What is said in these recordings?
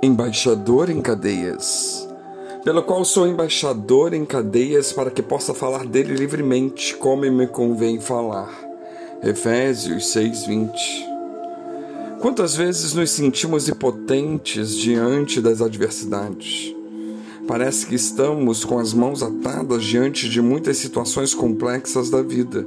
Embaixador em cadeias, pelo qual sou embaixador em cadeias para que possa falar dele livremente, como me convém falar. Efésios 6:20. Quantas vezes nos sentimos impotentes diante das adversidades? Parece que estamos com as mãos atadas diante de muitas situações complexas da vida.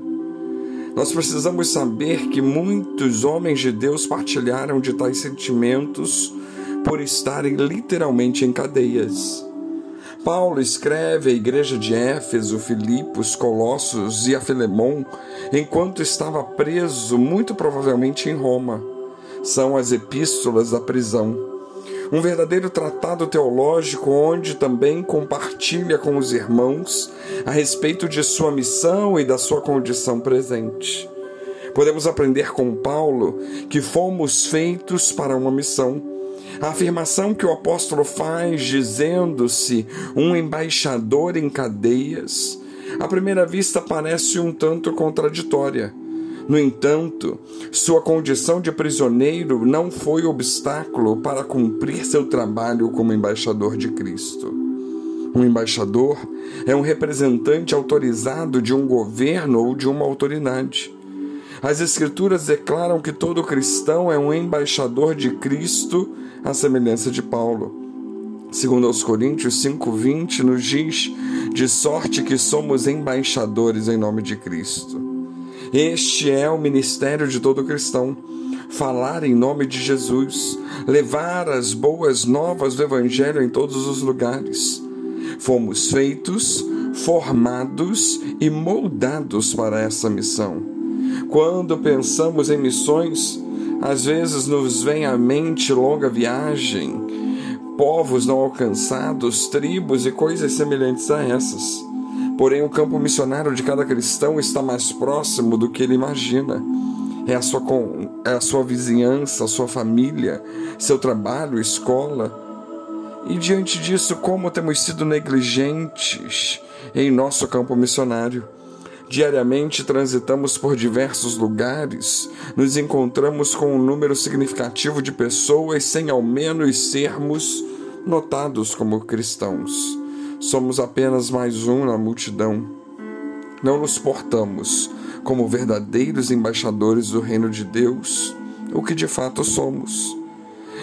Nós precisamos saber que muitos homens de Deus partilharam de tais sentimentos por estarem literalmente em cadeias. Paulo escreve à igreja de Éfeso, Filipos, Colossos e a Filemon enquanto estava preso, muito provavelmente em Roma. São as epístolas da prisão. Um verdadeiro tratado teológico onde também compartilha com os irmãos a respeito de sua missão e da sua condição presente. Podemos aprender com Paulo que fomos feitos para uma missão a afirmação que o apóstolo faz, dizendo-se um embaixador em cadeias, à primeira vista parece um tanto contraditória. No entanto, sua condição de prisioneiro não foi obstáculo para cumprir seu trabalho como embaixador de Cristo. Um embaixador é um representante autorizado de um governo ou de uma autoridade. As Escrituras declaram que todo cristão é um embaixador de Cristo, à semelhança de Paulo. Segundo aos Coríntios 5:20 nos diz: "De sorte que somos embaixadores em nome de Cristo". Este é o ministério de todo cristão: falar em nome de Jesus, levar as boas novas do evangelho em todos os lugares. Fomos feitos, formados e moldados para essa missão. Quando pensamos em missões, às vezes nos vem à mente longa viagem, povos não alcançados, tribos e coisas semelhantes a essas. Porém, o campo missionário de cada cristão está mais próximo do que ele imagina. É a sua, é a sua vizinhança, a sua família, seu trabalho, escola. E diante disso, como temos sido negligentes em nosso campo missionário? Diariamente transitamos por diversos lugares, nos encontramos com um número significativo de pessoas sem ao menos sermos notados como cristãos. Somos apenas mais um na multidão. Não nos portamos como verdadeiros embaixadores do reino de Deus, o que de fato somos.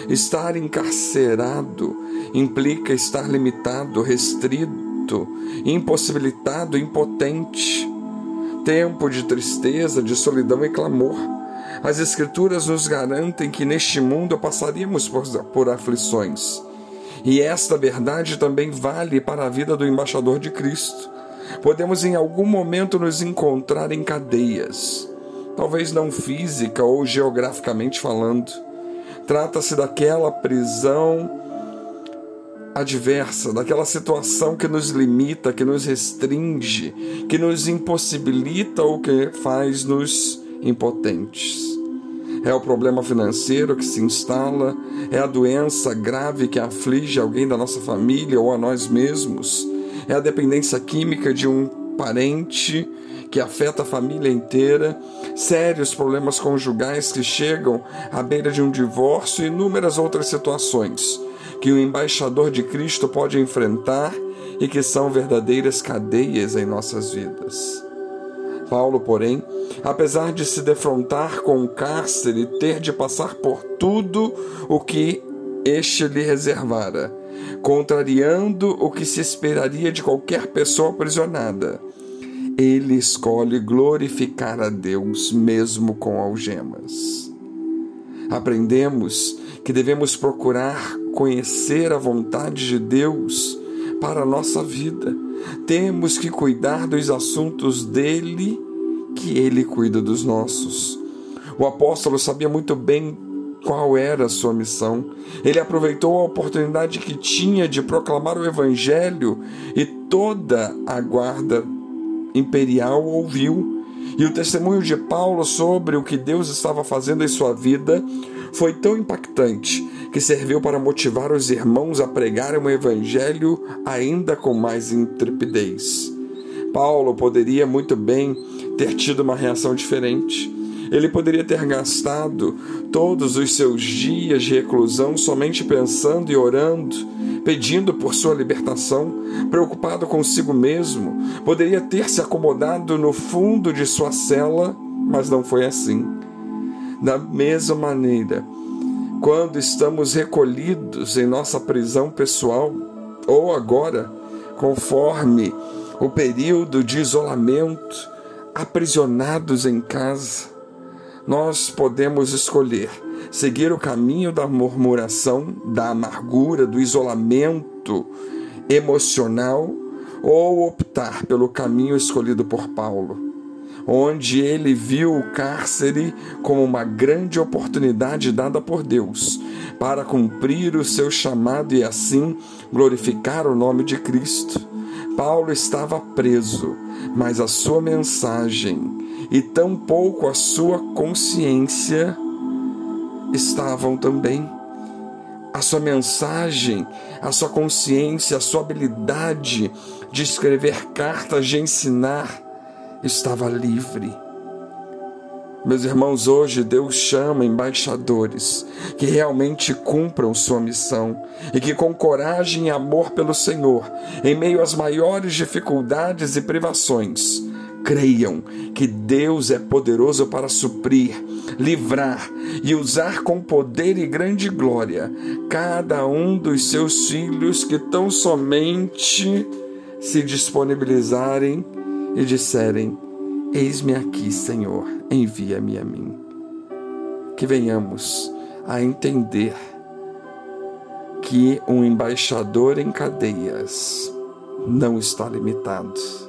Estar encarcerado implica estar limitado, restrito, impossibilitado, impotente tempo de tristeza, de solidão e clamor. As Escrituras nos garantem que neste mundo passaríamos por, por aflições. E esta verdade também vale para a vida do embaixador de Cristo. Podemos em algum momento nos encontrar em cadeias, talvez não física ou geograficamente falando. Trata-se daquela prisão adversa, daquela situação que nos limita, que nos restringe, que nos impossibilita ou que faz nos impotentes. É o problema financeiro que se instala, é a doença grave que aflige alguém da nossa família ou a nós mesmos, é a dependência química de um parente que afeta a família inteira, sérios problemas conjugais que chegam à beira de um divórcio e inúmeras outras situações que o embaixador de Cristo pode enfrentar e que são verdadeiras cadeias em nossas vidas. Paulo, porém, apesar de se defrontar com o cárcere e ter de passar por tudo o que este lhe reservara, contrariando o que se esperaria de qualquer pessoa aprisionada, ele escolhe glorificar a Deus mesmo com algemas. Aprendemos que devemos procurar conhecer a vontade de Deus para a nossa vida. Temos que cuidar dos assuntos dele, que ele cuida dos nossos. O apóstolo sabia muito bem qual era a sua missão. Ele aproveitou a oportunidade que tinha de proclamar o evangelho e toda a guarda imperial ouviu. E o testemunho de Paulo sobre o que Deus estava fazendo em sua vida foi tão impactante que serviu para motivar os irmãos a pregarem o Evangelho ainda com mais intrepidez. Paulo poderia muito bem ter tido uma reação diferente. Ele poderia ter gastado todos os seus dias de reclusão somente pensando e orando, pedindo por sua libertação, preocupado consigo mesmo. Poderia ter se acomodado no fundo de sua cela, mas não foi assim. Da mesma maneira, quando estamos recolhidos em nossa prisão pessoal, ou agora, conforme o período de isolamento, aprisionados em casa, nós podemos escolher seguir o caminho da murmuração, da amargura, do isolamento emocional ou optar pelo caminho escolhido por Paulo onde ele viu o cárcere como uma grande oportunidade dada por Deus para cumprir o seu chamado e assim glorificar o nome de Cristo. Paulo estava preso, mas a sua mensagem e tampouco a sua consciência estavam também. A sua mensagem, a sua consciência, a sua habilidade de escrever cartas, de ensinar, estava livre. Meus irmãos, hoje Deus chama embaixadores que realmente cumpram sua missão e que, com coragem e amor pelo Senhor, em meio às maiores dificuldades e privações, creiam que Deus é poderoso para suprir, livrar e usar com poder e grande glória cada um dos seus filhos que tão somente se disponibilizarem e disserem: Eis-me aqui, Senhor, envia-me a mim. Que venhamos a entender que um embaixador em cadeias não está limitado.